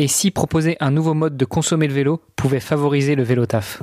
Et si proposer un nouveau mode de consommer le vélo pouvait favoriser le vélo taf?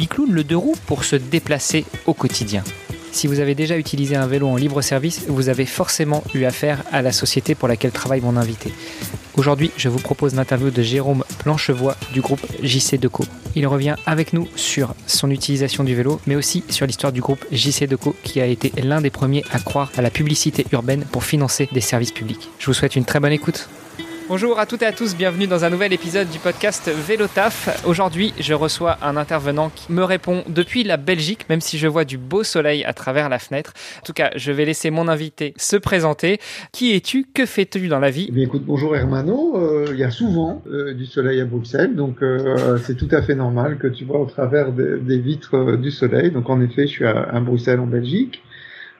bicloune, le deux roues pour se déplacer au quotidien. Si vous avez déjà utilisé un vélo en libre service, vous avez forcément eu affaire à la société pour laquelle travaille mon invité. Aujourd'hui, je vous propose l'interview de Jérôme Planchevoix du groupe JC Deco. Il revient avec nous sur son utilisation du vélo, mais aussi sur l'histoire du groupe JC Deco qui a été l'un des premiers à croire à la publicité urbaine pour financer des services publics. Je vous souhaite une très bonne écoute. Bonjour à toutes et à tous, bienvenue dans un nouvel épisode du podcast Vélo Taf. Aujourd'hui, je reçois un intervenant qui me répond depuis la Belgique, même si je vois du beau soleil à travers la fenêtre. En tout cas, je vais laisser mon invité se présenter. Qui es-tu? Que fais-tu dans la vie? Eh écoute, bonjour Hermano. Euh, il y a souvent euh, du soleil à Bruxelles, donc euh, c'est tout à fait normal que tu vois au travers des, des vitres du soleil. Donc en effet, je suis à, à Bruxelles en Belgique.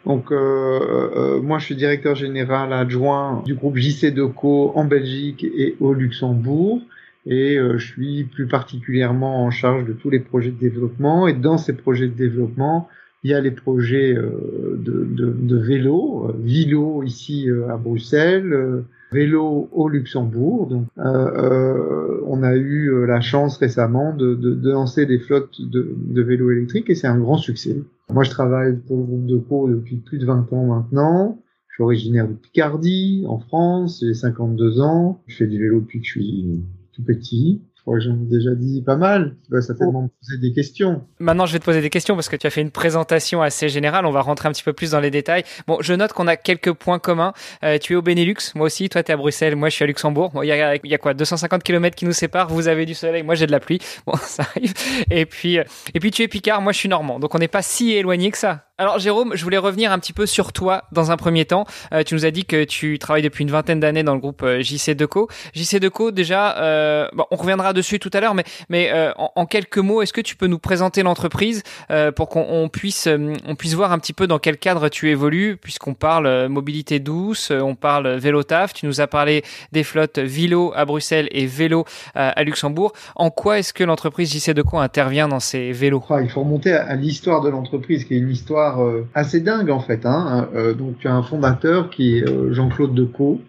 Donc, euh, euh, moi, je suis directeur général adjoint du groupe JC Deco en Belgique et au Luxembourg. Et euh, je suis plus particulièrement en charge de tous les projets de développement. Et dans ces projets de développement, il y a les projets de, de, de, vélo, ici à Bruxelles, vélo au Luxembourg. Donc, on a eu la chance récemment de, de lancer des flottes de vélos électriques et c'est un grand succès. Moi, je travaille pour le groupe de co depuis plus de 20 ans maintenant. Je suis originaire de Picardie, en France. J'ai 52 ans. Je fais du vélo depuis que je suis tout petit. Je crois que j'en ai déjà dit pas mal. Tu vas certainement me poser des questions. Maintenant, je vais te poser des questions parce que tu as fait une présentation assez générale. On va rentrer un petit peu plus dans les détails. Bon, je note qu'on a quelques points communs. Euh, tu es au Benelux, moi aussi. Toi, tu es à Bruxelles, moi, je suis à Luxembourg. Il bon, y, a, y a quoi? 250 km qui nous séparent. Vous avez du soleil, moi, j'ai de la pluie. Bon, ça arrive. Et puis, euh, et puis tu es Picard, moi, je suis Normand. Donc, on n'est pas si éloigné que ça. Alors Jérôme, je voulais revenir un petit peu sur toi dans un premier temps. Euh, tu nous as dit que tu travailles depuis une vingtaine d'années dans le groupe euh, JC Deco. JC Deco, déjà, euh, on reviendra dessus tout à l'heure, mais, mais euh, en, quelques mots, est-ce que tu peux nous présenter l'entreprise euh, pour qu'on puisse, on puisse voir un petit peu dans quel cadre tu évolues, puisqu'on parle mobilité douce, on parle vélo taf. Tu nous as parlé des flottes Vilo à Bruxelles et Vélo à Luxembourg. En quoi est-ce que l'entreprise JC Deco intervient dans ces vélos? Il faut remonter à, à l'histoire de l'entreprise, qui est une histoire euh, assez dingue en fait. Hein. Euh, donc tu as un fondateur qui est euh, Jean-Claude Decaux,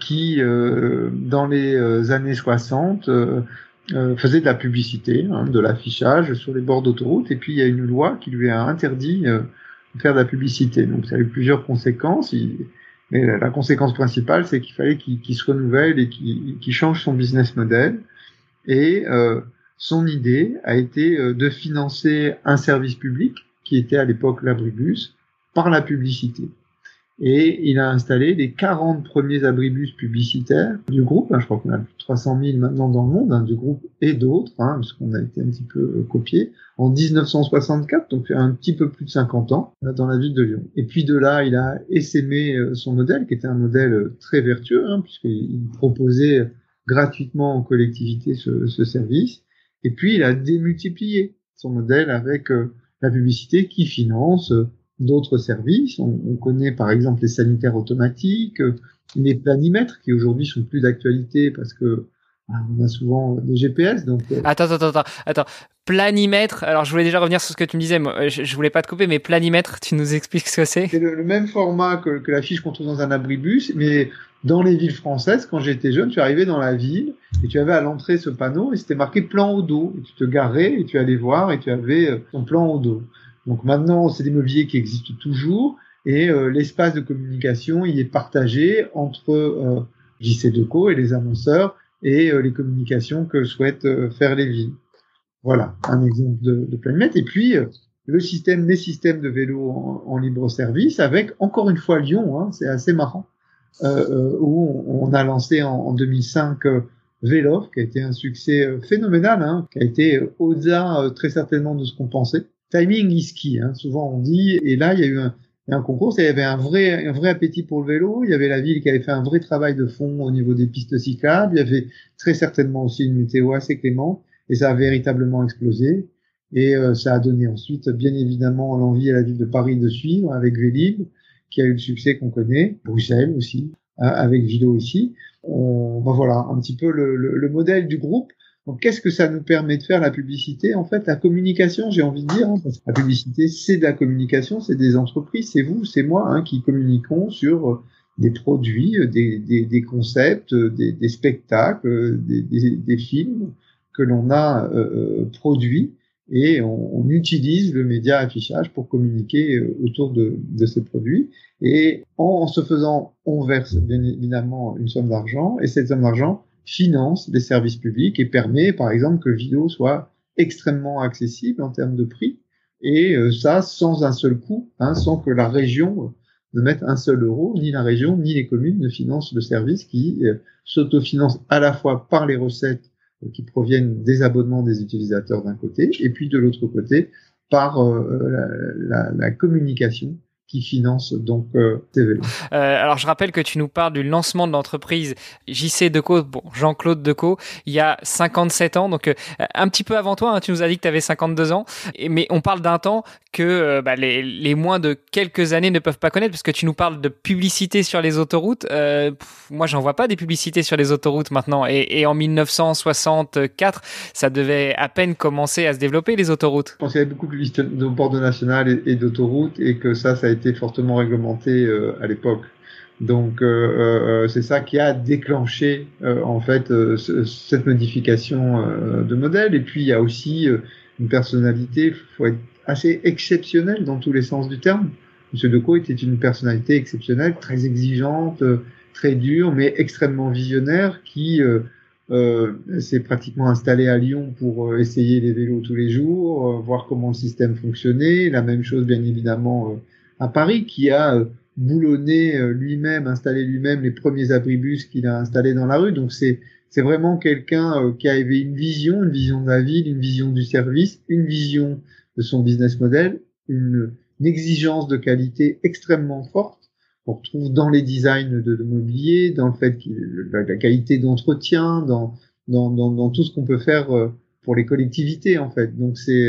qui dans les années 60 faisait de la publicité, hein, de l'affichage sur les bords d'autoroute, et puis il y a une loi qui lui a interdit de faire de la publicité. Donc ça a eu plusieurs conséquences. Mais la conséquence principale, c'est qu'il fallait qu'il se renouvelle et qu'il change son business model. Et son idée a été de financer un service public était à l'époque l'abribus, par la publicité. Et il a installé les 40 premiers abribus publicitaires du groupe. Hein, je crois qu'on a plus de 300 000 maintenant dans le monde, hein, du groupe et d'autres, hein, parce qu'on a été un petit peu euh, copié, en 1964, donc un petit peu plus de 50 ans, dans la ville de Lyon. Et puis de là, il a essaimé euh, son modèle, qui était un modèle euh, très vertueux, hein, puisqu'il proposait gratuitement aux collectivités ce, service. Et puis il a démultiplié son modèle avec la publicité qui finance euh, d'autres services. On, on, connaît par exemple les sanitaires automatiques, euh, les planimètres qui aujourd'hui sont plus d'actualité parce que on a souvent des GPS. Donc euh, attends, attends, attends, attends. Planimètre. Alors, je voulais déjà revenir sur ce que tu me disais. Moi, je, je voulais pas te couper, mais planimètre, tu nous expliques ce que c'est? C'est le, le, même format que, que la fiche qu'on trouve dans un abribus, mais dans les villes françaises, quand j'étais jeune, tu arrivais dans la ville et tu avais à l'entrée ce panneau et c'était marqué plan au dos. Et tu te garais et tu allais voir et tu avais ton plan au dos. Donc maintenant, c'est des mobiliers qui existent toujours et euh, l'espace de communication, il est partagé entre euh, JC Deco et les annonceurs et euh, les communications que souhaitent euh, faire les villes. Voilà, un exemple de, de. Et puis, euh, le système, les systèmes de vélo en, en, libre service avec, encore une fois, Lyon, hein, c'est assez marrant, où on, on, a lancé en, en 2005 Vélo, qui a été un succès phénoménal, hein, qui a été au-delà très certainement de ce qu'on pensait. timing is key, hein, souvent on dit. Et là, il y a eu un, un concours, il y avait un vrai, un vrai appétit pour le vélo. Il y avait la ville qui avait fait un vrai travail de fond au niveau des pistes cyclables. Il y avait très certainement aussi une météo assez clément, et ça a véritablement explosé. Et euh, ça a donné ensuite, bien évidemment, l'envie à la ville de Paris de suivre avec Vélib, qui a eu le succès qu'on connaît, Bruxelles aussi, hein, avec Vilo ici. On, ben voilà, un petit peu le, le, le modèle du groupe. Donc, qu'est-ce que ça nous permet de faire la publicité? En fait, la communication, j'ai envie de dire, hein, parce que la publicité, c'est de la communication, c'est des entreprises, c'est vous, c'est moi, hein, qui communiquons sur des produits, des, des, des concepts, des, des spectacles, des, des, films que l'on a euh, produits et on, on, utilise le média affichage pour communiquer euh, autour de, de ces produits. Et en, se faisant, on verse bien évidemment une somme d'argent et cette somme d'argent finance des services publics et permet par exemple que vidéo soit extrêmement accessible en termes de prix et euh, ça sans un seul coût, hein, sans que la région ne mette un seul euro, ni la région ni les communes ne financent le service qui euh, s'autofinance à la fois par les recettes qui proviennent des abonnements des utilisateurs d'un côté, et puis de l'autre côté par euh, la, communication qui finance donc euh, Euh, alors je rappelle que tu nous parles du lancement de l'entreprise JC Deco, bon Jean-Claude Deco, il y a 57 ans, donc euh, un petit peu avant toi, hein, tu nous as dit que tu avais 52 ans, et, mais on parle d'un temps que euh, bah, les, les, moins de quelques années ne peuvent pas connaître, parce que tu nous parles de publicité sur les autoroutes. Euh, pff, moi, j'en vois pas des publicités sur les autoroutes maintenant, et, et, en 1964, ça devait à peine commencer à se développer les autoroutes. Je pense qu'il y avait beaucoup de de bord de national et, et d'autoroutes, et que ça, ça a été fortement réglementé euh, à l'époque. Donc euh, euh, c'est ça qui a déclenché en fait cette modification de modèle. Et puis il y a aussi une personnalité, faut être assez exceptionnel dans tous les sens du terme. Monsieur Decaux était une personnalité exceptionnelle, très exigeante, très dure, mais extrêmement visionnaire, qui euh, s'est pratiquement installé à Lyon pour essayer les vélos tous les jours, voir comment le système fonctionnait. La même chose, bien évidemment, à Paris qui a euh, boulonné euh, lui-même, installé lui-même les premiers abribus qu'il a installés dans la rue. Donc c'est c'est vraiment quelqu'un euh, qui avait une vision, une vision de la ville, une vision du service, une vision de son business model, une, une exigence de qualité extrêmement forte qu'on retrouve dans les designs de, de mobilier, dans le fait que la, la qualité d'entretien, dans, dans, dans, dans, tout ce qu'on peut faire pour les collectivités en fait. Donc c'est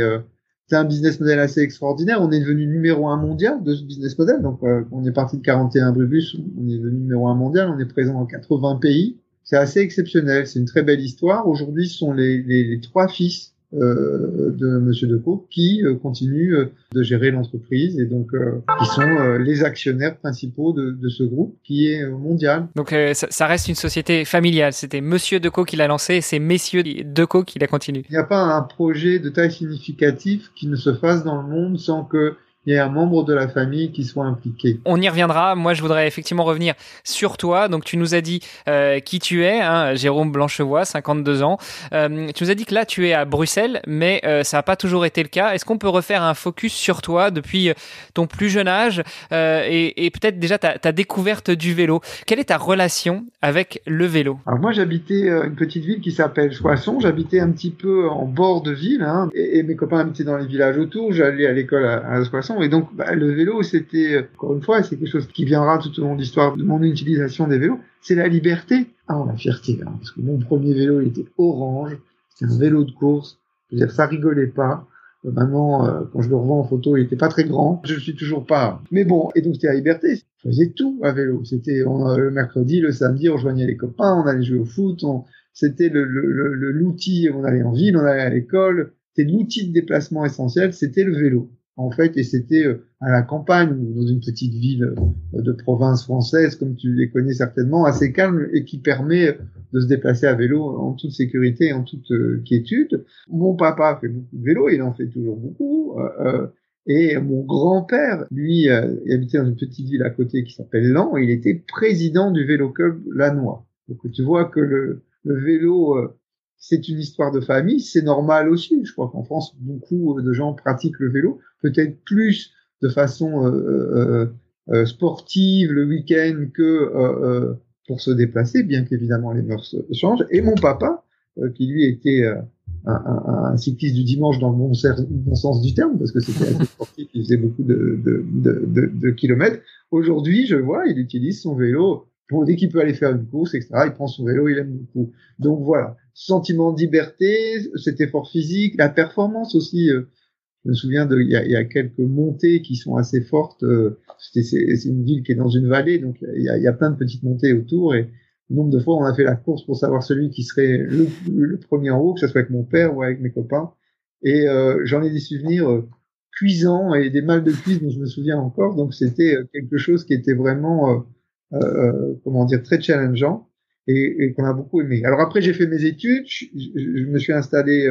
c'est un business model assez extraordinaire. On est devenu numéro un mondial de ce business model. Donc, euh, on est parti de 41 brubus, on est devenu numéro un mondial. On est présent dans 80 pays. C'est assez exceptionnel. C'est une très belle histoire. Aujourd'hui, ce sont les, les, les trois fils de Monsieur Decaux qui euh, continue euh, de gérer l'entreprise et donc euh, qui sont euh, les actionnaires principaux de, de, ce groupe qui est mondial. Donc ça, ça, reste une société familiale. C'était Monsieur Decaux qui l'a lancé et c'est Messieurs Decaux qui la continue. Il n'y a pas un projet de taille significative qui ne se fasse dans le monde sans que il y a un membre de la famille qui soit impliqué. On y reviendra. Moi, je voudrais effectivement revenir sur toi. Donc, tu nous as dit euh, qui tu es, hein, Jérôme Blanchevoix, 52 ans. Euh, tu nous as dit que là, tu es à Bruxelles, mais euh, ça n'a pas toujours été le cas. Est-ce qu'on peut refaire un focus sur toi depuis ton plus jeune âge euh, et, et peut-être déjà ta, ta, découverte du vélo? Quelle est ta relation avec le vélo? Alors moi, j'habitais une petite ville qui s'appelle Soissons. J'habitais un petit peu en bord de ville hein, et, et, mes copains habitaient dans les villages autour. J'allais à l'école à, à Et donc, bah, le vélo, c'était, encore une fois, c'est quelque chose qui viendra tout au long de l'histoire de mon utilisation des vélos, c'est la liberté. Ah, la fierté, hein, parce que mon premier vélo, il était orange, c'était un vélo de course, je veux dire, ça rigolait pas. Maintenant, euh, quand je le revends en photo, il était pas très grand. Je suis toujours pas. Mais bon, et donc c'était la liberté. Je faisais tout à vélo. C'était le mercredi, le samedi, on rejoignait les copains, on allait jouer au foot. C'était le, l'outil. On allait en ville, on allait à l'école. C'était l'outil de déplacement essentiel. C'était le vélo en fait, et c'était euh, à la campagne dans une petite ville euh, de province française, comme tu les connais certainement, assez calme et qui permet de se déplacer à vélo en toute sécurité en toute euh, quiétude. Mon papa fait beaucoup de vélo, il en fait toujours beaucoup. Euh, et mon grand-père, lui, euh, il habitait dans une petite ville à côté qui s'appelle Lan, il était président du vélo club Lannoy. Donc tu vois que le, le vélo c'est une histoire de famille, c'est normal aussi. Je crois qu'en France, beaucoup de gens pratiquent le vélo, peut-être plus de façon euh, euh, euh sportive le week-end que euh, euh, pour se déplacer, bien qu'évidemment les mœurs changent. Et mon papa, qui lui était un, cycliste du dimanche dans le bon, sens du terme, parce que c'était assez sportif, il faisait beaucoup de, kilomètres. Aujourd'hui, je vois, il utilise son vélo. Bon, dès qu'il peut aller faire une course, etc., il prend son vélo, il aime beaucoup. Donc voilà, sentiment de liberté, cet effort physique, la performance aussi. Euh, je me souviens de, il y a, y a quelques montées qui sont assez fortes. Euh, c'est une ville qui est dans une vallée, donc il y, a, y a plein de petites montées autour et nombre de fois on a fait la course pour savoir celui qui serait le, le premier en haut, que ce soit avec mon père ou avec mes copains. Et euh, j'en ai des souvenirs euh, cuisants et des mal de cuisse dont je me souviens encore. Donc c'était euh, quelque chose qui était vraiment, euh, comment dire, très challengeant et, et qu'on a beaucoup aimé. Alors après j'ai fait mes études, je, je me suis installé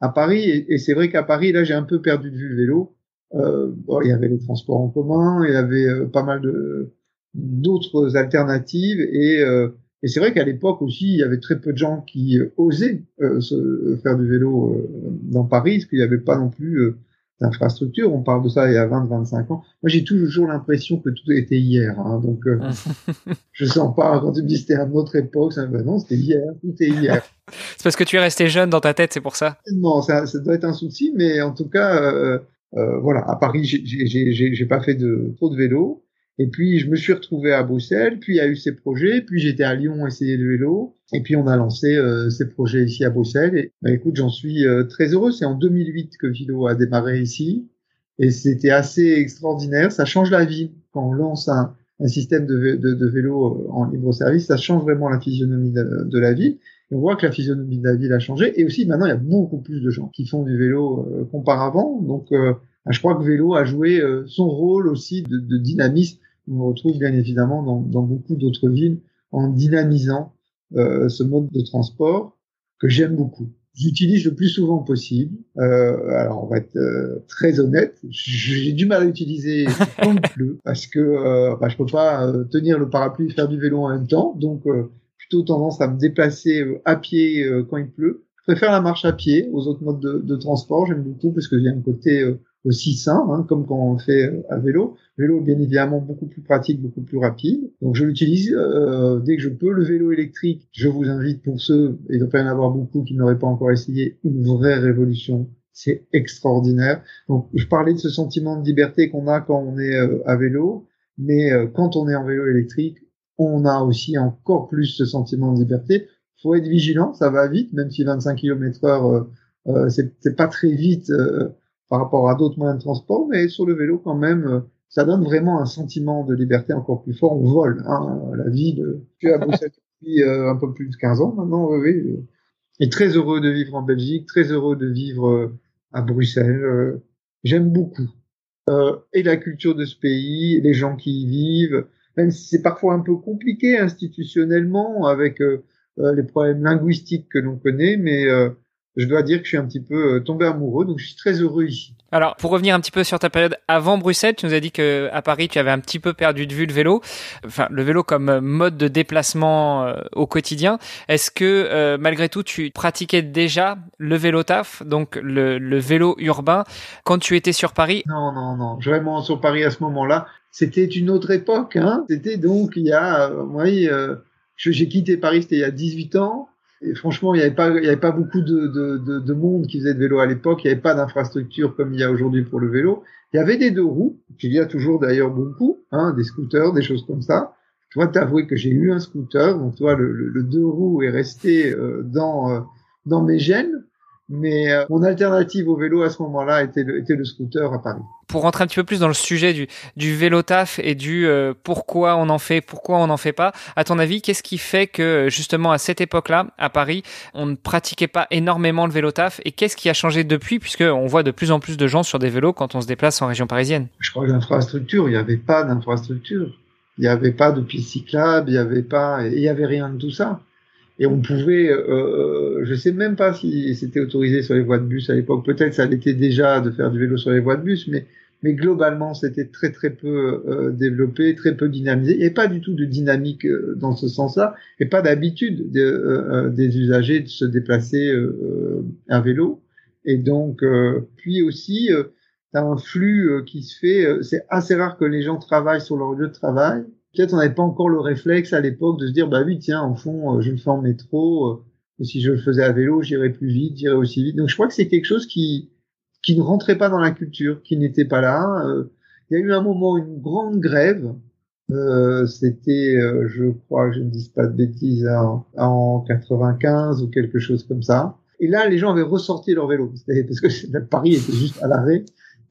à Paris et, c'est vrai qu'à Paris là j'ai un peu perdu de vue le vélo. Bon, il y avait les transports en commun, il y avait pas mal de d'autres alternatives et, euh, et c'est vrai qu'à l'époque aussi il y avait très peu de gens qui euh, osaient euh, se, faire du vélo dans Paris parce qu'il n'y avait pas non plus d'infrastructure. On parle de ça il y a 20-25 ans. Moi j'ai toujours l'impression que tout était hier. Hein, donc je sens pas quand tu me dis c'était à une autre époque, ça, ben non c'était hier, tout est hier. c'est parce que tu es resté jeune dans ta tête, c'est pour ça. Non, ça, ça doit être un souci, mais en tout cas. voilà, à Paris, j'ai pas fait de trop de vélo. Et puis je me suis retrouvé à Bruxelles, puis il y a eu ces projets, puis j'étais à Lyon essayer le vélo, et puis on a lancé euh, ces projets ici à Bruxelles. Et bah, écoute, j'en suis euh, très heureux. C'est en 2008 que Vilo a démarré ici, et c'était assez extraordinaire. Ça change la vie quand on lance un, système de, vélo euh, en libre service. Ça change vraiment la physionomie de, de, la ville. Et on voit que la physionomie de la ville a changé. Et aussi maintenant, il y a beaucoup plus de gens qui font du vélo euh, qu'auparavant. Donc je crois que vélo a joué euh, son rôle aussi de, de dynamisme. On retrouve bien évidemment dans, dans beaucoup d'autres villes en dynamisant euh, ce mode de transport que j'aime beaucoup. J'utilise le plus souvent possible. Euh, alors on va être euh, très honnête, j'ai du mal à utiliser quand il pleut parce que euh, bah, je peux pas euh, tenir le parapluie et faire du vélo en même temps, donc plutôt tendance à me déplacer à pied quand il pleut. Je préfère la marche à pied aux autres modes de, de transport. J'aime beaucoup parce que j'ai un côté aussi sain, hein, comme quand on fait euh, à vélo. Vélo, bien évidemment, beaucoup plus pratique, beaucoup plus rapide. Donc, je l'utilise euh, dès que je peux. Le vélo électrique, je vous invite pour ceux, et il doit y en avoir beaucoup qui n'auraient pas encore essayé, une vraie révolution. C'est extraordinaire. Donc, je parlais de ce sentiment de liberté qu'on a quand on est euh, à vélo, mais quand on est en vélo électrique, on a aussi encore plus ce sentiment de liberté. Faut être vigilant, ça va vite, même si 25 km heure, euh, c'est pas très vite par rapport à d'autres moyens de transport, mais sur le vélo quand même, euh, ça donne vraiment un sentiment de liberté encore plus fort. On vole hein, la vie de... Je à Bruxelles depuis euh, un peu plus de 15 ans maintenant, oui, oui. Et très heureux de vivre en Belgique, très heureux de vivre euh, à Bruxelles. J'aime beaucoup. et la culture de ce pays, les gens qui y vivent, même si c'est parfois un peu compliqué institutionnellement avec les problèmes linguistiques que l'on connaît, mais je dois dire que je suis un petit peu euh, tombé amoureux, donc je suis très heureux ici. Alors, pour revenir un petit peu sur ta période avant Bruxelles, tu nous as dit que à Paris, tu avais un petit peu perdu de vue le vélo, enfin le vélo comme euh, mode de déplacement euh, au quotidien. Est-ce que malgré tout, tu pratiquais déjà le vélo taf, donc le, le, vélo urbain, quand tu étais sur Paris? Non, non, non, vraiment sur Paris à ce moment-là, c'était une autre époque. Hein c'était donc il y a, oui, j'ai quitté Paris, c'était il y a 18 ans. Et franchement, il n'y avait pas, avait pas beaucoup de, de, de, de, monde qui faisait de vélo à l'époque. Il n'y avait pas d'infrastructure comme il y a aujourd'hui pour le vélo. Il y avait des deux roues, qu'il y a toujours d'ailleurs beaucoup, hein, des scooters, des choses comme ça. Je dois t'avouer que j'ai eu un scooter, donc toi, le, le, deux roues est resté euh, dans euh, dans mes gènes. Mais euh, mon alternative au vélo à ce moment-là était le, était le scooter à Paris. Pour rentrer un petit peu plus dans le sujet du, du vélo taf et du euh, pourquoi on en fait, pourquoi on n'en fait pas, à ton avis, qu'est-ce qui fait que justement à cette époque-là, à Paris, on ne pratiquait pas énormément le vélo taf et qu'est-ce qui a changé depuis puisque on voit de plus en plus de gens sur des vélos quand on se déplace en région parisienne? Je crois que l'infrastructure, il n'y avait pas d'infrastructure. Il n'y avait pas de pistes cyclables, il n'y avait pas, il n'y avait rien de tout ça et on pouvait, euh, euh, je sais même pas si c'était autorisé sur les voies de bus à l'époque. Peut-être ça l'était déjà de faire du vélo sur les voies de bus, mais mais globalement c'était très très peu euh, développé, très peu dynamisé. Avait pas du tout de dynamique euh, dans ce sens-là, et pas d'habitude de, des usagers de se déplacer à vélo. Et donc puis aussi tu as un flux qui se fait. c'est assez rare que les gens travaillent sur leur lieu de travail peut-être on n'avait pas encore le réflexe à l'époque de se dire bah oui tiens en fond euh, je le fais en métro euh, que si je le faisais à vélo, j'irais plus vite, j'irais aussi vite. Donc je crois que c'est quelque chose qui qui ne rentrait pas dans la culture, qui n'était pas là. Euh, il y a eu un moment, une grande grève. Euh, C'était, euh, je crois, je ne dis pas de bêtises, en, en 95 ou quelque chose comme ça. Et là, les gens avaient ressorti leur vélo, parce que Paris était juste à l'arrêt.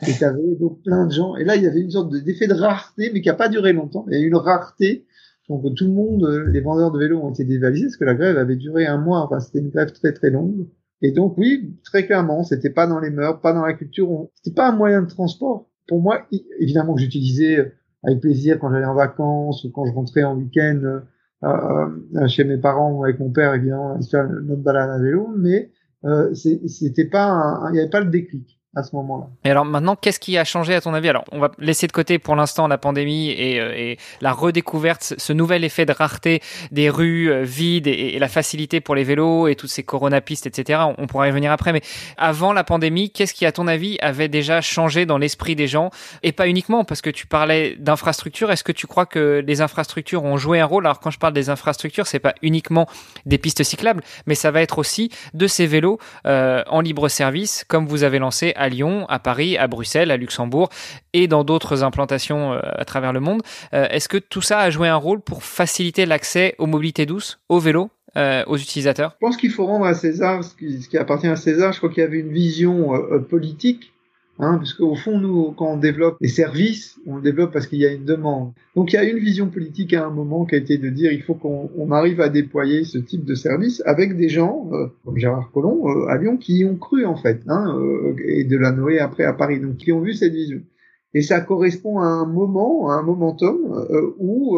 Et t'avais donc plein de gens. Et là, il y avait une sorte d'effet de rareté, mais qui a pas duré longtemps. Il y a eu une rareté. Donc tout le monde, les vendeurs de vélos ont été dévalisés parce que la grève avait duré un mois. Enfin, c'était une grève très très longue. Et donc oui, très clairement, c'était pas dans les mœurs, pas dans la culture. C'était pas un moyen de transport. Pour moi, évidemment que j'utilisais avec plaisir quand j'allais en vacances ou quand je rentrais en week-end euh, euh chez mes parents ou avec mon père, évidemment, notre balade à vélo. Mais euh, c'était pas, il n'y avait pas le déclic à ce moment-là. Et alors maintenant, qu'est-ce qui a changé à ton avis? Alors, on va laisser de côté pour l'instant la pandémie et, euh, et, la redécouverte, ce nouvel effet de rareté des rues euh, vides et, la facilité pour les vélos et toutes ces coronapistes, etc. On, pourra y revenir après. Mais avant la pandémie, qu'est-ce qui, à ton avis, avait déjà changé dans l'esprit des gens? Et pas uniquement, parce que tu parlais d'infrastructures. Est-ce que tu crois que les infrastructures ont joué un rôle? Alors, quand je parle des infrastructures, c'est pas uniquement des pistes cyclables, mais ça va être aussi de ces vélos euh, en libre service, comme vous avez lancé à Lyon, à Paris, à Bruxelles, à Luxembourg et dans d'autres implantations euh, à travers le monde. Euh, est-ce que tout ça a joué un rôle pour faciliter l'accès aux mobilités douces, aux vélos euh, aux utilisateurs? Je pense qu'il faut rendre à César ce qui, appartient à César. Je crois qu'il y avait une vision politique Hein, parce qu'au fond, nous, quand on développe des services, on le développe parce qu'il y a une demande. Donc il y a une vision politique à un moment qui a été de dire il faut qu'on arrive à déployer ce type de service avec des gens euh, comme Gérard Collomb euh, à Lyon qui y ont cru en fait, hein, euh, et de la Noé après à Paris, donc qui ont vu cette vision. Et ça correspond à un moment, à un momentum où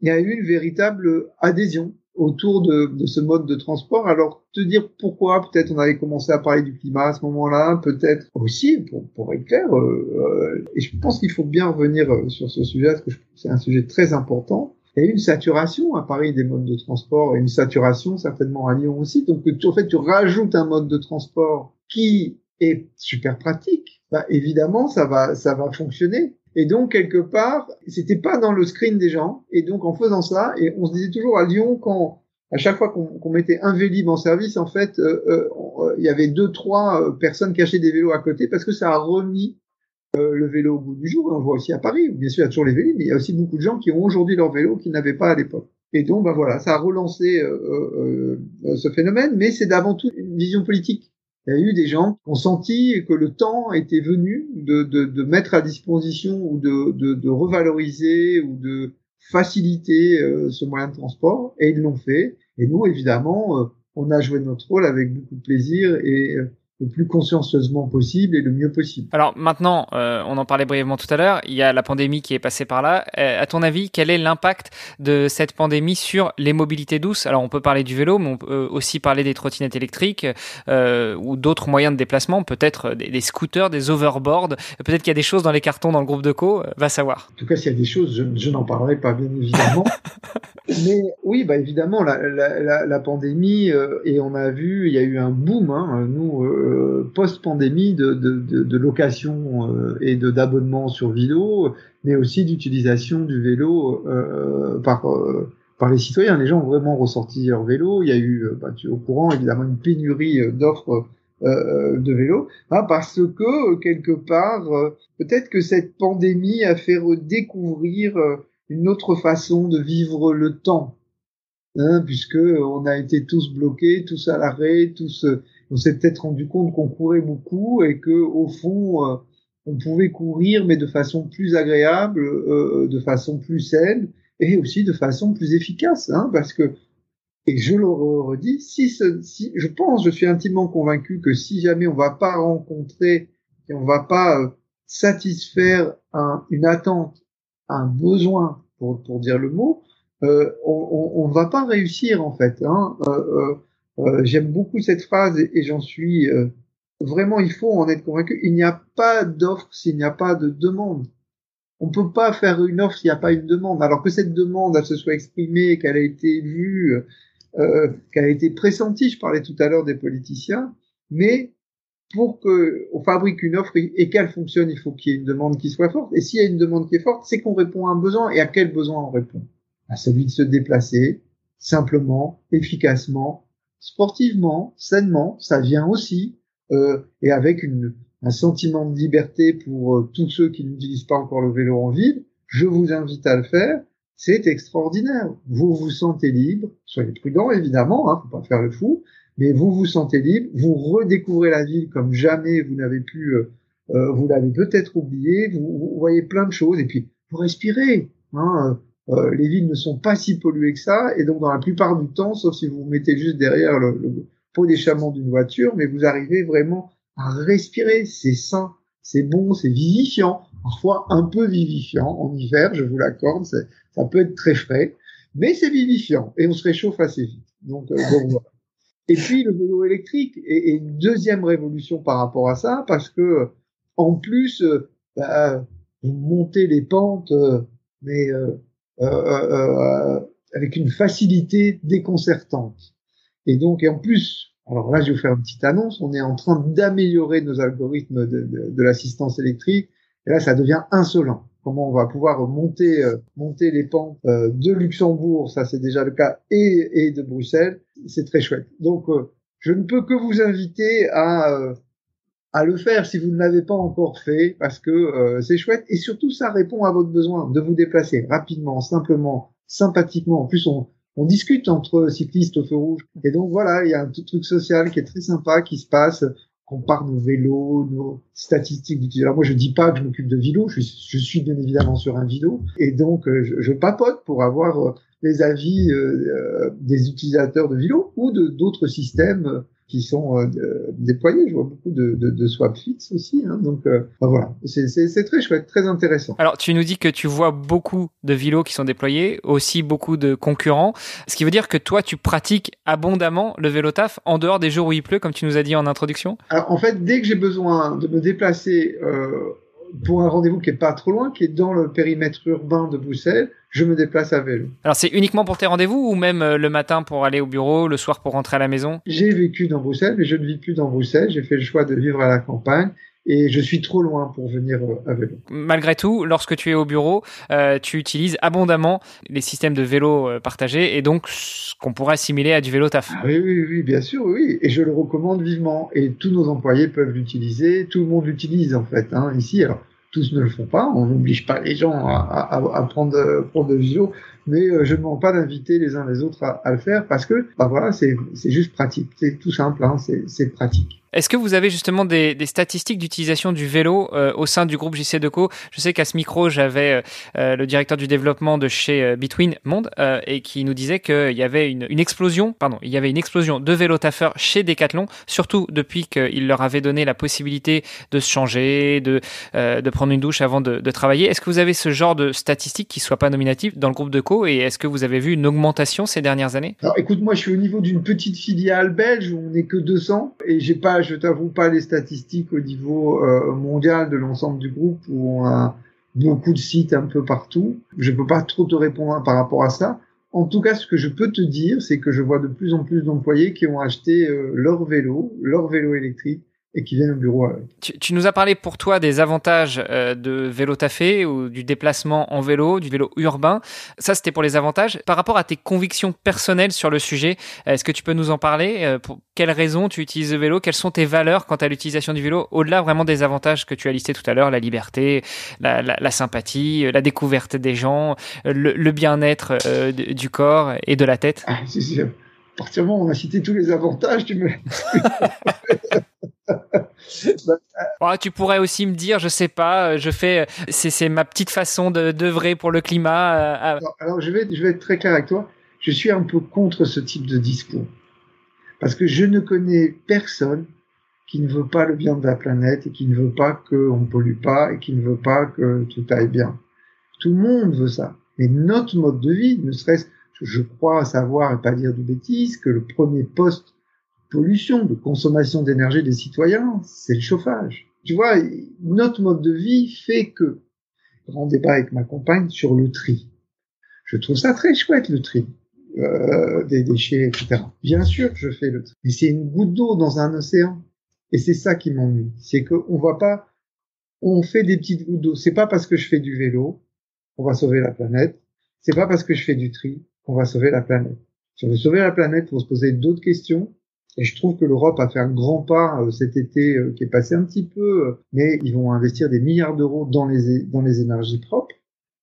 il y a eu une véritable adhésion autour de, de, ce mode de transport. Alors, te dire pourquoi, peut-être on avait commencé à parler du climat à ce moment-là, peut-être aussi, pour, pour être clair, euh, euh, et je pense qu'il faut bien revenir euh, sur ce sujet, parce que c'est un sujet très important. Il y a eu une saturation à Paris des modes de transport, et une saturation certainement à Lyon aussi. Donc, en fait, tu rajoutes un mode de transport qui est super pratique, bah, évidemment, ça va, ça va fonctionner. Et donc, quelque part, c'était pas dans le screen des gens. Et donc, en faisant ça, et on se disait toujours à Lyon, quand, à chaque fois qu'on mettait un Vélib en service, en fait, euh, euh, euh, il y avait deux, trois personnes achetaient des vélos à côté parce que ça a remis le vélo au bout du jour. On voit aussi à Paris, bien sûr, il y a toujours les Vélib, mais il y a aussi beaucoup de gens qui ont aujourd'hui leur vélo qu'ils n'avaient pas à l'époque. Et donc, ben voilà, ça a relancé ce phénomène, mais c'est d'avant tout une vision politique il y a eu des gens qui ont senti que le temps était venu de, mettre à disposition ou de, de, revaloriser ou de faciliter euh, ce moyen de transport, et ils l'ont fait. Et nous, évidemment, euh, on a joué notre rôle avec beaucoup de plaisir et euh, le plus consciencieusement possible et le mieux possible. Alors maintenant, euh, on en parlait brièvement tout à l'heure, il y a la pandémie qui est passée par là. Euh, à ton avis, quel est l'impact de cette pandémie sur les mobilités douces? Alors on peut parler du vélo, mais on peut aussi parler des trottinettes électriques euh, ou d'autres moyens de déplacement, peut-être des, des, scooters, des overboards. Peut-être qu'il y a des choses dans les cartons dans le groupe de co, euh, va savoir. En tout cas, s'il y a des choses, je, je n'en parlerai pas bien évidemment. mais oui, bah évidemment, la, la, la, la pandémie, euh, et on a vu, il y a eu un boom, hein, nous euh, post-pandémie de, de, de, de, location euh, et de d'abonnement sur vélo, mais aussi d'utilisation du vélo euh, par par les citoyens. Les gens ont vraiment ressorti leur vélo. Il y a eu, bah, tu es au courant, évidemment, une pénurie d'offres de vélo, hein, parce que quelque part, peut-être que cette pandémie a fait redécouvrir une autre façon de vivre le temps, hein, puisque on a été tous bloqués, tous à l'arrêt, tous on s'est peut-être rendu compte qu'on courait beaucoup et que au fond euh, on pouvait courir mais de façon plus agréable, euh, de façon plus saine et aussi de façon plus efficace, hein, parce que et je le redis, si, ce, si je pense, je suis intimement convaincu que si jamais on va pas rencontrer et on va pas euh, satisfaire un, une attente, un besoin pour, pour dire le mot, euh, on, on, va pas réussir en fait. Hein. Euh, j'aime beaucoup cette phrase et, j'en suis euh, vraiment, il faut en être convaincu. Il n'y a pas d'offre s'il n'y a pas de demande. On peut pas faire une offre s'il n'y a pas une demande. Alors que cette demande, elle se soit exprimée, qu'elle a été vue, euh, qu'elle a été pressentie. Je parlais tout à l'heure des politiciens, mais pour que on fabrique une offre et qu'elle fonctionne, il faut qu'il y ait une demande qui soit forte. Et s'il y a une demande qui est forte, c'est qu'on répond à un besoin. Et à quel besoin on répond? À celui de se déplacer simplement, efficacement, sportivement, sainement, ça vient aussi, euh, et avec une, un sentiment de liberté pour euh, tous ceux qui n'utilisent pas encore le vélo en ville, je vous invite à le faire. C'est extraordinaire. Vous vous sentez libre. Soyez prudent, évidemment, hein, faut pas faire le fou, mais vous vous sentez libre. Vous redécouvrez la ville comme jamais vous n'avez pu. Euh, euh vous l'avez peut-être oublié. Vous, vous, voyez plein de choses et puis vous respirez. Hein, euh, les villes ne sont pas si polluées que ça, et donc dans la plupart du temps, sauf si vous vous mettez juste derrière le, le pot d'échappement d'une voiture, mais vous arrivez vraiment à respirer. C'est sain, c'est bon, c'est vivifiant. Parfois un peu vivifiant en hiver, je vous l'accorde, ça peut être très frais, mais c'est vivifiant et on se réchauffe assez vite. Donc, euh, voilà. Et puis le vélo électrique est, est, une deuxième révolution par rapport à ça, parce que en plus, euh, bah, vous montez les pentes, euh, mais euh, avec une facilité déconcertante. Et donc, et en plus, alors là, je vais vous faire une petite annonce, on est en train d'améliorer nos algorithmes de, de, de l'assistance électrique, et là, ça devient insolent. Comment on va pouvoir monter, euh, monter les pentes euh, de Luxembourg, ça c'est déjà le cas, et, et de Bruxelles, c'est très chouette. Donc, je ne peux que vous inviter à à le faire si vous ne l'avez pas encore fait parce que euh, c'est chouette et surtout ça répond à votre besoin de vous déplacer rapidement, simplement, sympathiquement. En plus, on, on discute entre cyclistes au feu rouge et donc voilà, il y a un petit truc social qui est très sympa qui se passe. On part nos vélos, nos statistiques d'utilisation. Moi, je dis pas que je m'occupe de vélo, je, je, suis bien évidemment sur un vélo et donc euh, je, je, papote pour avoir euh, les avis euh, des utilisateurs de vélo ou de d'autres systèmes qui sont euh, déployés. Je vois beaucoup de, de, de swap fix aussi. Hein, donc euh, ben voilà, c'est très chouette, très intéressant. Alors tu nous dis que tu vois beaucoup de vélos qui sont déployés, aussi beaucoup de concurrents, ce qui veut dire que toi tu pratiques abondamment le vélo taf en dehors des jours où il pleut, comme tu nous as dit en introduction? Alors en fait, dès que j'ai besoin de me déplacer euh, pour un rendez-vous qui est pas trop loin, qui est dans le périmètre urbain de Bruxelles, je me déplace à vélo. Alors c'est uniquement pour tes rendez-vous ou même euh, le matin pour aller au bureau, le soir pour rentrer à la maison? J'ai vécu dans Bruxelles, mais je ne vis plus dans Bruxelles. J'ai fait le choix de vivre à la campagne et je suis trop loin pour venir euh, à vélo. Malgré tout, lorsque tu es au bureau, euh, tu utilises abondamment les systèmes de vélo euh, partagés et donc ce qu'on pourrait assimiler à du vélo taf. Ah oui, oui, oui, bien sûr, oui. Et je le recommande vivement. Et tous nos employés peuvent l'utiliser. Tout le monde l'utilise en fait hein, ici. Alors tous ne le font pas. On n'oblige pas les gens à, à, à prendre, prendre de visio, mais euh, je ne demande pas d'inviter les uns les autres à, à, le faire parce que, bah voilà, c'est juste pratique. C'est tout simple, hein, c'est pratique. Est-ce que vous avez justement des, des statistiques d'utilisation du vélo euh, au sein du groupe JC Deco? Je sais qu'à ce micro, j'avais euh, le directeur du développement de chez euh, Between Monde euh, et qui nous disait qu'il y avait une, une, explosion, pardon, il y avait une explosion de vélo taffeurs chez Decathlon, surtout depuis qu'il leur avait donné la possibilité de se changer, de, euh, de prendre une douche avant de, de travailler. Est-ce que vous avez ce genre de statistiques qui soient pas nominatives dans le groupe Deco? Et est-ce que vous avez vu une augmentation ces dernières années? Alors, écoute, moi, je suis au niveau d'une petite filiale belge où on n'est que 200 et j'ai pas je t'avoue pas les statistiques au niveau euh, mondial de l'ensemble du groupe où on a beaucoup de sites un peu partout. Je peux pas trop te répondre par rapport à ça. En tout cas, ce que je peux te dire, c'est que je vois de plus en plus d'employés qui ont acheté euh, leur vélo, leur vélo électrique, et qui viennent au bureau avec. Tu, tu, nous as parlé pour toi des avantages euh, de vélo tafé ou du déplacement en vélo, du vélo urbain. Ça, c'était pour les avantages. Par rapport à tes convictions personnelles sur le sujet, est-ce que tu peux nous en parler euh, Pour quelles raisons tu utilises le vélo? Quelles sont tes valeurs quant à l'utilisation du vélo Au-delà vraiment des avantages que tu as listés tout à l'heure, la liberté, la, la, la, sympathie, la découverte des gens, le, le bien-être euh, du corps et de la tête? Ah, c'est sûr. À partir du moment où on a cité tous les avantages, tu me... tu pourrais aussi me dire, je sais pas, je fais, c'est ma petite façon de d'œuvrer pour le climat. Euh, alors, alors, je vais, je vais être très clair avec toi. Je suis un peu contre ce type de discours parce que je ne connais personne qui ne veut pas le bien de la planète et qui ne veut pas qu'on ne pollue pas et qui ne veut pas que tout aille bien. Tout le monde veut ça. Mais notre mode de vie, ne serait-ce, je crois savoir et pas dire de bêtises, que le premier poste pollution, de consommation d'énergie des citoyens, c'est le chauffage. Tu vois, notre mode de vie fait que, grand débat avec ma compagne sur le tri. Je trouve ça très chouette, le tri. Euh, des déchets, etc. Bien sûr je fais le tri. Mais c'est une goutte d'eau dans un océan. Et c'est ça qui m'ennuie. C'est qu'on voit pas, on fait des petites gouttes d'eau. C'est pas parce que je fais du vélo qu'on va sauver la planète. C'est pas parce que je fais du tri qu'on va sauver la planète. Si on veut sauver la planète, il faut se poser d'autres questions. Et je trouve que l'Europe a fait un grand pas euh, cet été euh, qui est passé un petit peu, euh, mais ils vont investir des milliards d'euros dans les, dans les énergies propres.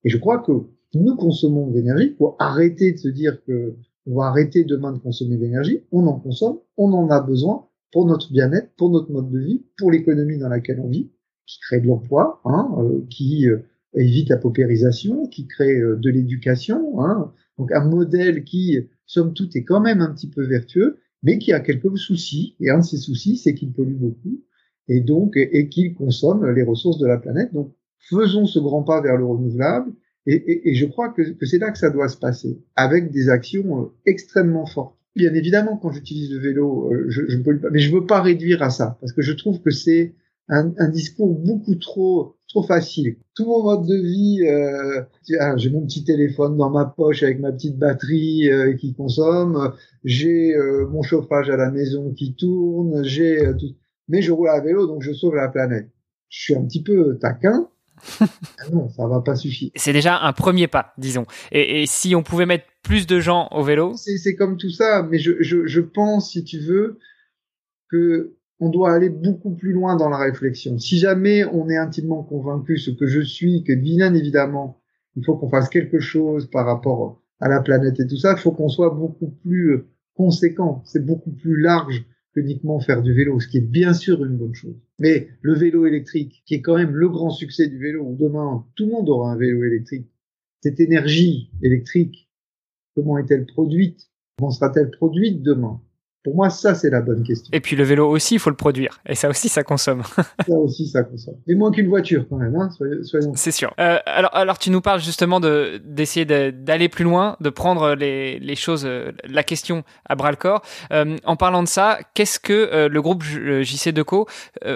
Et je crois que nous consommons de l'énergie pour arrêter de se dire que on va arrêter demain de consommer de l'énergie. On en consomme, on en a besoin pour notre bien-être, pour notre mode de vie, pour l'économie dans laquelle on vit, qui crée de l'emploi, hein, qui évite la paupérisation, qui crée de l'éducation. Hein. Donc un modèle qui, somme toute, est quand même un petit peu vertueux mais qui a quelques soucis. Et un de ces soucis, c'est qu'il pollue beaucoup et donc et, qu'il consomme les ressources de la planète. Donc, faisons ce grand pas vers le renouvelable. Et, je crois que, que c'est là que ça doit se passer, avec des actions euh, extrêmement fortes. Bien évidemment, quand j'utilise le vélo, euh, je, je peux, mais je veux pas réduire à ça, parce que je trouve que c'est un, un, discours beaucoup trop trop facile. Tout mon mode de vie, euh, j'ai mon petit téléphone dans ma poche avec ma petite batterie euh, qui consomme, j'ai euh, mon chauffage à la maison qui tourne, j'ai tout. Mais je roule à vélo, donc je sauve la planète. Je suis un petit peu taquin. Ah non, ça va pas suffire. C'est déjà un premier pas, disons. Et, et, si on pouvait mettre plus de gens au vélo? C'est comme tout ça, mais je, je, je pense, si tu veux, que on doit aller beaucoup plus loin dans la réflexion. Si jamais on est intimement convaincu, ce que je suis, que bien évidemment, il faut qu'on fasse quelque chose par rapport à la planète et tout ça, il faut qu'on soit beaucoup plus euh, conséquent. C'est beaucoup plus large que uniquement faire du vélo, ce qui est bien sûr une bonne chose. Mais le vélo électrique, qui est quand même le grand succès du vélo, demain tout le monde aura un vélo électrique, cette énergie électrique, comment est-elle produite? Comment sera-t-elle produite demain? Pour moi, ça, c'est la bonne question. Et puis le vélo aussi, il faut le produire. Et ça aussi, ça consomme. ça aussi, ça consomme. Et moins qu'une voiture, quand même, hein, soyons. C'est sûr. Euh, alors, alors, tu nous parles justement de d'essayer d'aller plus loin, de prendre les, les choses, euh, la question à bras le corps. Euh, en parlant de ça, qu'est-ce que euh, le groupe JC Deco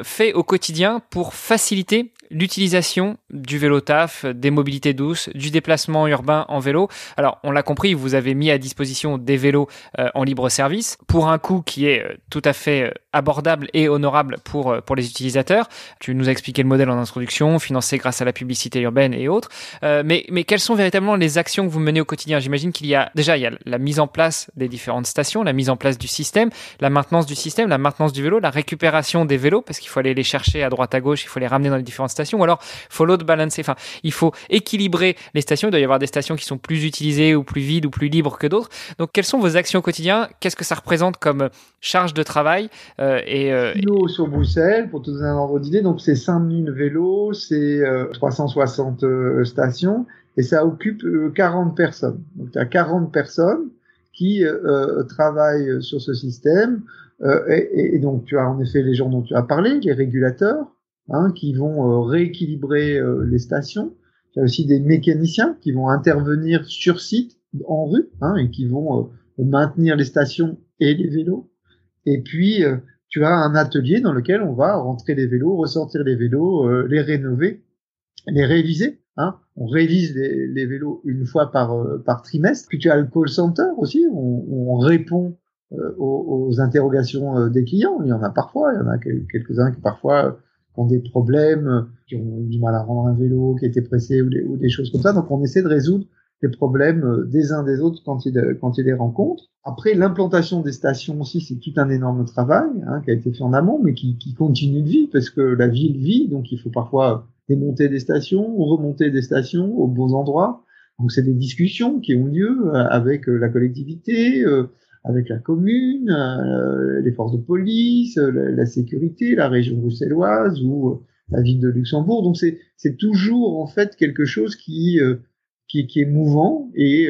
fait au quotidien pour faciliter l'utilisation du vélo taf, des mobilités douces, du déplacement urbain en vélo. Alors, on l'a compris, vous avez mis à disposition des vélos euh, en libre service pour un coût qui est euh, tout à fait euh, abordable et honorable pour, pour les utilisateurs. Tu nous as expliqué le modèle en introduction, financé grâce à la publicité urbaine et autres. mais, mais quelles sont véritablement les actions que vous menez au quotidien? J'imagine qu'il y a déjà il y a la mise en place des différentes stations, la mise en place du système, la maintenance du système, la maintenance du vélo, la récupération des vélos parce qu'il faut aller les chercher à droite à gauche, il faut les ramener dans les différentes stations, ou alors faut load balancer. Enfin, il faut équilibrer les stations. Il doit y avoir des stations qui sont plus utilisées ou plus vides ou plus libres que d'autres. Donc, quelles sont vos actions au quotidien? Qu'est-ce que ça représente comme charge de travail euh, et euh, sur Bruxelles, pour te donner un ordre d'idée, donc c'est 5000 vélos, c'est 360 euh, stations et ça occupe 40 personnes. Donc, tu as 40 personnes qui travaillent sur ce système. et, et, donc, tu as en effet les gens dont tu as parlé, les régulateurs, hein, qui vont euh, rééquilibrer euh, les stations. Il y a aussi des mécaniciens qui vont intervenir sur site, en rue, hein, et qui vont euh, maintenir les stations et les vélos. Et puis, tu as un atelier dans lequel on va rentrer les vélos, ressortir les vélos, les rénover, les réviser. Hein. On révise les, les, vélos une fois par, par trimestre. Puis tu as le call center aussi, on, on répond aux, aux, interrogations des clients. Il y en a parfois, il y en a quelques-uns qui parfois ont des problèmes, qui ont du mal à rendre un vélo, qui étaient pressés ou des, choses comme ça. Donc on essaie de résoudre les problèmes euh, des uns des autres quand ils, quand ils les rencontrent. Après, l'implantation des stations aussi, c'est tout un énorme travail hein, qui a été fait en amont, mais qui, qui continue de vivre parce que la ville vit, donc il faut parfois démonter des stations ou remonter des stations aux bons endroits. Donc c'est des discussions qui ont lieu euh, avec euh, la collectivité, avec la commune, euh, les forces de police, euh, la, sécurité, la région bruxelloise ou euh, la ville de Luxembourg. Donc c'est toujours en fait quelque chose qui qui, qui est mouvant et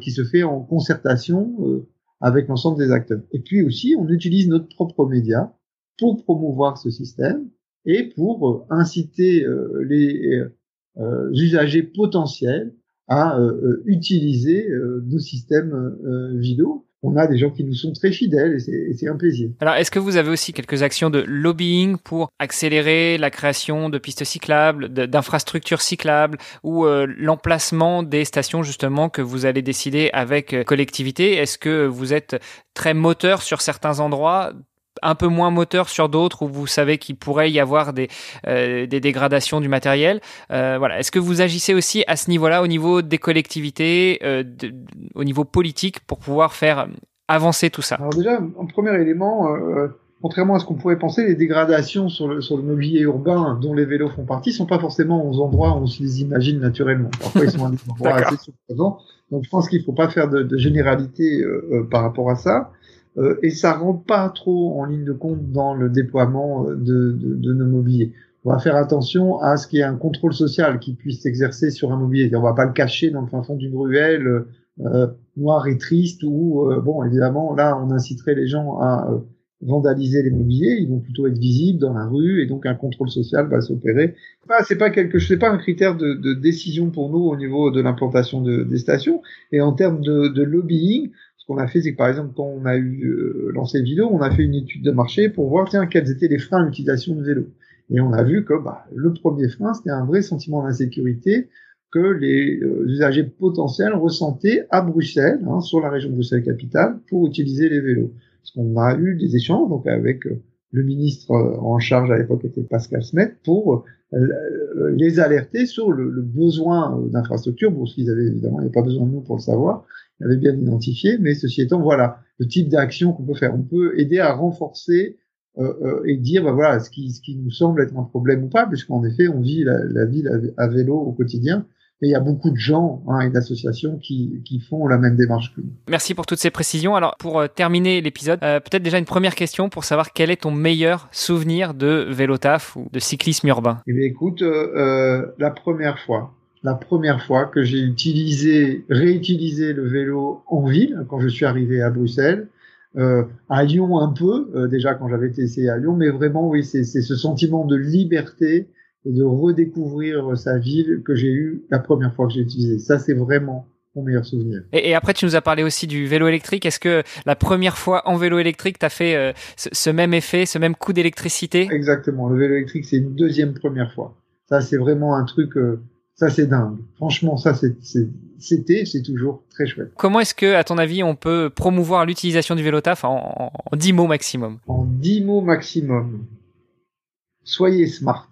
qui se fait en concertation avec l'ensemble des acteurs. Et puis aussi, on utilise notre propre média pour promouvoir ce système et pour inciter les usagers potentiels à utiliser nos systèmes vidéo on a des gens qui nous sont très fidèles et c'est un plaisir. Alors, est-ce que vous avez aussi quelques actions de lobbying pour accélérer la création de pistes cyclables, d'infrastructures cyclables ou euh, l'emplacement des stations justement que vous allez décider avec euh, collectivité? Est-ce que vous êtes très moteur sur certains endroits un peu moins moteur sur d'autres où vous savez qu'il pourrait y avoir des, des dégradations du matériel. voilà. Est-ce que vous agissez aussi à ce niveau-là, au niveau des collectivités, au niveau politique, pour pouvoir faire avancer tout ça? Alors déjà, en premier élément, contrairement à ce qu'on pourrait penser, les dégradations sur le, sur le mobilier urbain dont les vélos font partie sont pas forcément aux endroits où on se les imagine naturellement. Parfois, ils sont à des endroits assez surprenants. Donc, je pense qu'il faut pas faire de, de généralité euh, euh, par rapport à ça. Euh, et ça rentre pas trop en ligne de compte dans le déploiement euh, de, de, de, nos mobiliers. On va faire attention à ce qu'il y ait un contrôle social qui puisse s'exercer sur un mobilier. On va pas le cacher dans le fin fond du gruel, noir et triste, où, bon, évidemment, là, on inciterait les gens à vandaliser les mobiliers, ils vont plutôt être visibles dans la rue et donc un contrôle social va s'opérer. Enfin, c'est pas quelque c'est pas un critère de, de, décision pour nous au niveau de l'implantation de, des stations. Et en termes de, de lobbying, qu'on a fait, c'est que par exemple quand on a eu euh, lancé vidéo, on a fait une étude de marché pour voir tiens quels étaient les freins à l'utilisation de vélo. Et on a vu que bah, le premier frein, c'était un vrai sentiment d'insécurité que les euh, usagers potentiels ressentaient à Bruxelles, hein, sur la région de Bruxelles-Capitale, pour utiliser les vélos. Parce qu'on a eu des échanges donc avec euh, le ministre euh, en charge à l'époque était Pascal Smet pour les alerter sur le, besoin d'infrastructures. Bon, ce qu'ils avaient évidemment, il n'y a pas besoin de nous pour le savoir. Ils avaient bien identifié, mais ceci étant, voilà le type d'action qu'on peut faire. On peut aider à renforcer euh, et dire, bah voilà, ce qui, ce qui nous semble être un problème ou pas, puisqu'en effet, on vit la, la vie à vélo au quotidien. Et il y a beaucoup de gens hein, et d'associations qui, qui, font la même démarche que nous. Merci pour toutes ces précisions. Alors, pour euh, terminer l'épisode, euh, peut-être déjà une première question pour savoir quel est ton meilleur souvenir de vélo taf ou de cyclisme urbain Eh bien, écoute, euh, euh, la première fois, la première fois que j'ai utilisé, réutilisé le vélo en ville, quand je suis arrivé à Bruxelles, euh, à Lyon un peu, déjà quand j'avais été essayé à Lyon, mais vraiment, oui, c'est ce sentiment de liberté et de redécouvrir sa ville que j'ai eu la première fois que j'ai utilisé. Ça, c'est vraiment mon meilleur souvenir. Et, après, tu nous as parlé aussi du vélo électrique. Est-ce que la première fois en vélo électrique, tu as fait euh, ce, même effet, ce même coup d'électricité? Exactement. Le vélo électrique, c'est une deuxième première fois. Ça, c'est vraiment un truc... Euh, ça, c'est dingue. Franchement, ça, c'était, c'est toujours très chouette. Comment est-ce que, à ton avis, on peut promouvoir l'utilisation du vélo taf en, en 10 mots maximum? En 10 mots maximum. Soyez smart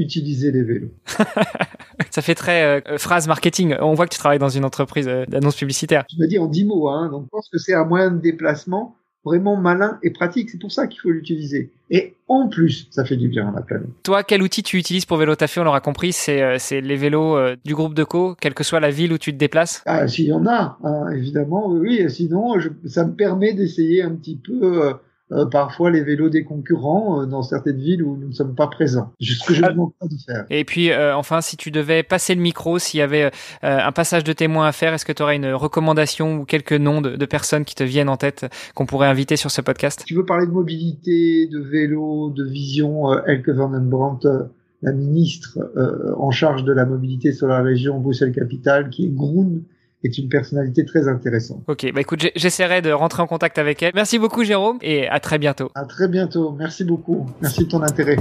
utiliser les vélos. ça fait très euh, phrase marketing. On voit que tu travailles dans une entreprise euh, d'annonce publicitaire. Je me dis en dix mots, hein, donc je pense que c'est un moyen de déplacement vraiment malin et pratique. C'est pour ça qu'il faut l'utiliser. Et en plus, ça fait du bien à la planète. Toi, quel outil tu utilises pour vélo tafé On l'aura compris, c'est euh, c'est les vélos du groupe de co, quelle que soit la ville où tu te déplaces? Ah, s'il y en a, hein, évidemment, oui. oui. Sinon, je, ça me permet d'essayer un petit peu euh, parfois les vélos des concurrents euh, dans certaines villes où nous ne sommes pas présents. Ce que je ne ah. demande pas de faire. Et puis, euh, enfin, si tu devais passer le micro, s'il y avait un passage de témoin à faire, est-ce que tu aurais une recommandation ou quelques noms de, de personnes qui te viennent en tête qu'on pourrait inviter sur ce podcast? Tu veux parler de mobilité, de vélo, de vision, Elke van den Brandt la ministre en charge de la mobilité sur la région Bruxelles-Capitale, qui est Groen, est une personnalité très intéressante. Ok, bah écoute, j'essaierai de rentrer en contact avec elle. Merci beaucoup Jérôme et à très bientôt. À très bientôt, merci beaucoup, merci de ton intérêt.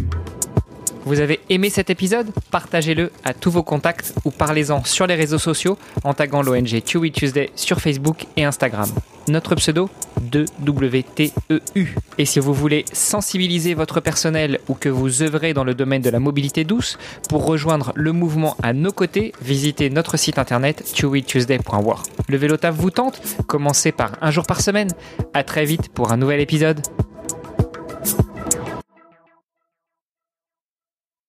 Vous avez aimé cet épisode? Partagez-le à tous vos contacts ou parlez-en sur les réseaux sociaux en taguant l'ONG Chewy Tuesday sur Facebook et Instagram. Notre pseudo 2WTEU. Et si vous voulez sensibiliser votre personnel ou que vous œuvrez dans le domaine de la mobilité douce, pour rejoindre le mouvement à nos côtés, visitez notre site internet chewytuesday.war. Le vélo taf vous tente? Commencez par un jour par semaine. À très vite pour un nouvel épisode.